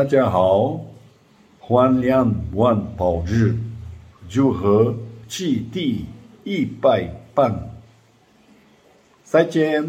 大家好，欢迎万宝日，祝贺祭第一百棒，再见。